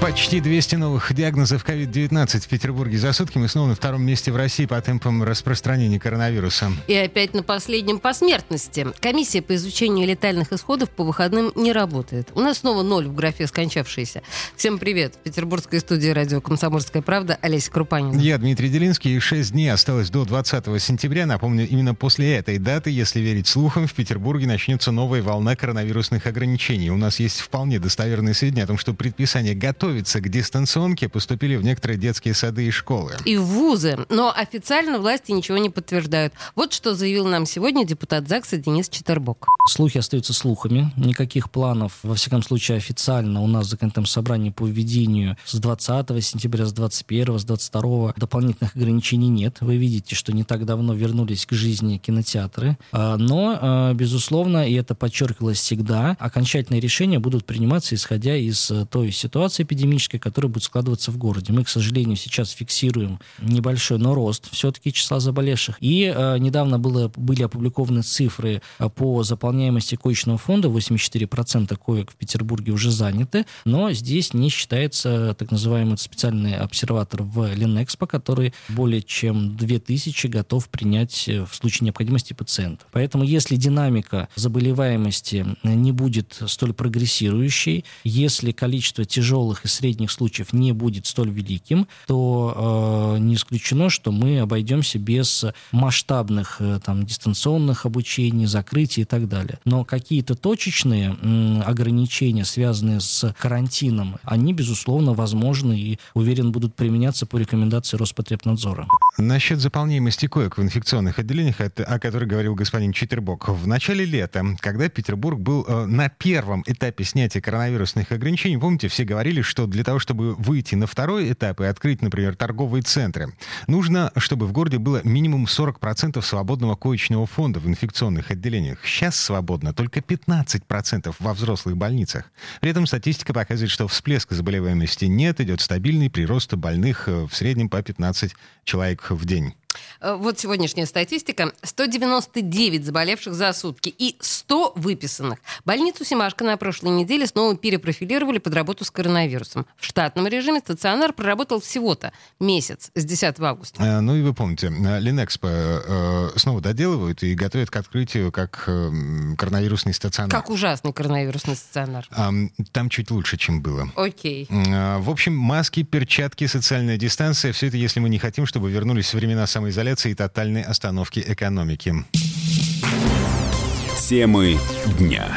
Почти 200 новых диагнозов COVID-19 в Петербурге за сутки. Мы снова на втором месте в России по темпам распространения коронавируса. И опять на последнем по смертности. Комиссия по изучению летальных исходов по выходным не работает. У нас снова ноль в графе скончавшиеся. Всем привет. В петербургской студии радио «Комсомольская правда» Олеся Крупанина. Я Дмитрий Делинский. И 6 дней осталось до 20 сентября. Напомню, именно после этой даты, если верить слухам, в Петербурге начнется новая волна коронавирусных ограничений. У нас есть вполне достоверные сведения о том, что предписание готовится готовиться к дистанционке, поступили в некоторые детские сады и школы. И в вузы. Но официально власти ничего не подтверждают. Вот что заявил нам сегодня депутат ЗАГСа Денис Четербок. Слухи остаются слухами. Никаких планов, во всяком случае, официально у нас в законодательном собрании по введению с 20 сентября, с 21, с 22 дополнительных ограничений нет. Вы видите, что не так давно вернулись к жизни кинотеатры. А, но, а, безусловно, и это подчеркивалось всегда, окончательные решения будут приниматься, исходя из э, той ситуации эпидемической, которая будет складываться в городе. Мы, к сожалению, сейчас фиксируем небольшой, но рост все-таки числа заболевших. И э, недавно было, были опубликованы цифры по заполнению заполняемости коечного фонда 84% коек в Петербурге уже заняты, но здесь не считается так называемый специальный обсерватор в Ленэкспо, который более чем 2000 готов принять э, в случае необходимости пациента. Поэтому если динамика заболеваемости не будет столь прогрессирующей, если количество тяжелых и средних случаев не будет столь великим, то э, не исключено, что мы обойдемся без масштабных э, там, дистанционных обучений, закрытий и так далее. Но какие-то точечные ограничения, связанные с карантином, они, безусловно, возможны и, уверен, будут применяться по рекомендации Роспотребнадзора. Насчет заполняемости коек в инфекционных отделениях, о которой говорил господин Читербок. В начале лета, когда Петербург был э, на первом этапе снятия коронавирусных ограничений, помните, все говорили, что для того, чтобы выйти на второй этап и открыть, например, торговые центры, нужно, чтобы в городе было минимум 40% свободного коечного фонда в инфекционных отделениях. Сейчас свободно только 15% во взрослых больницах. При этом статистика показывает, что всплеска заболеваемости нет, идет стабильный прирост больных э, в среднем по 15 человек в день. Э, вот сегодняшняя статистика. 199 заболевших за сутки и 100 выписанных. Больницу Симашко на прошлой неделе снова перепрофилировали под работу с коронавирусом. В штатном режиме стационар проработал всего-то месяц с 10 августа. А, ну и вы помните, э, Линэкспо э, снова доделывают и готовят к открытию как э, коронавирусный стационар. Как ужасный коронавирусный стационар. А, там чуть лучше, чем было. Окей. А, в общем, маски, перчатки, социальная дистанция, все это если мы не хотим, чтобы вернулись времена самоизоляции и тотальной остановки экономики. Темы дня.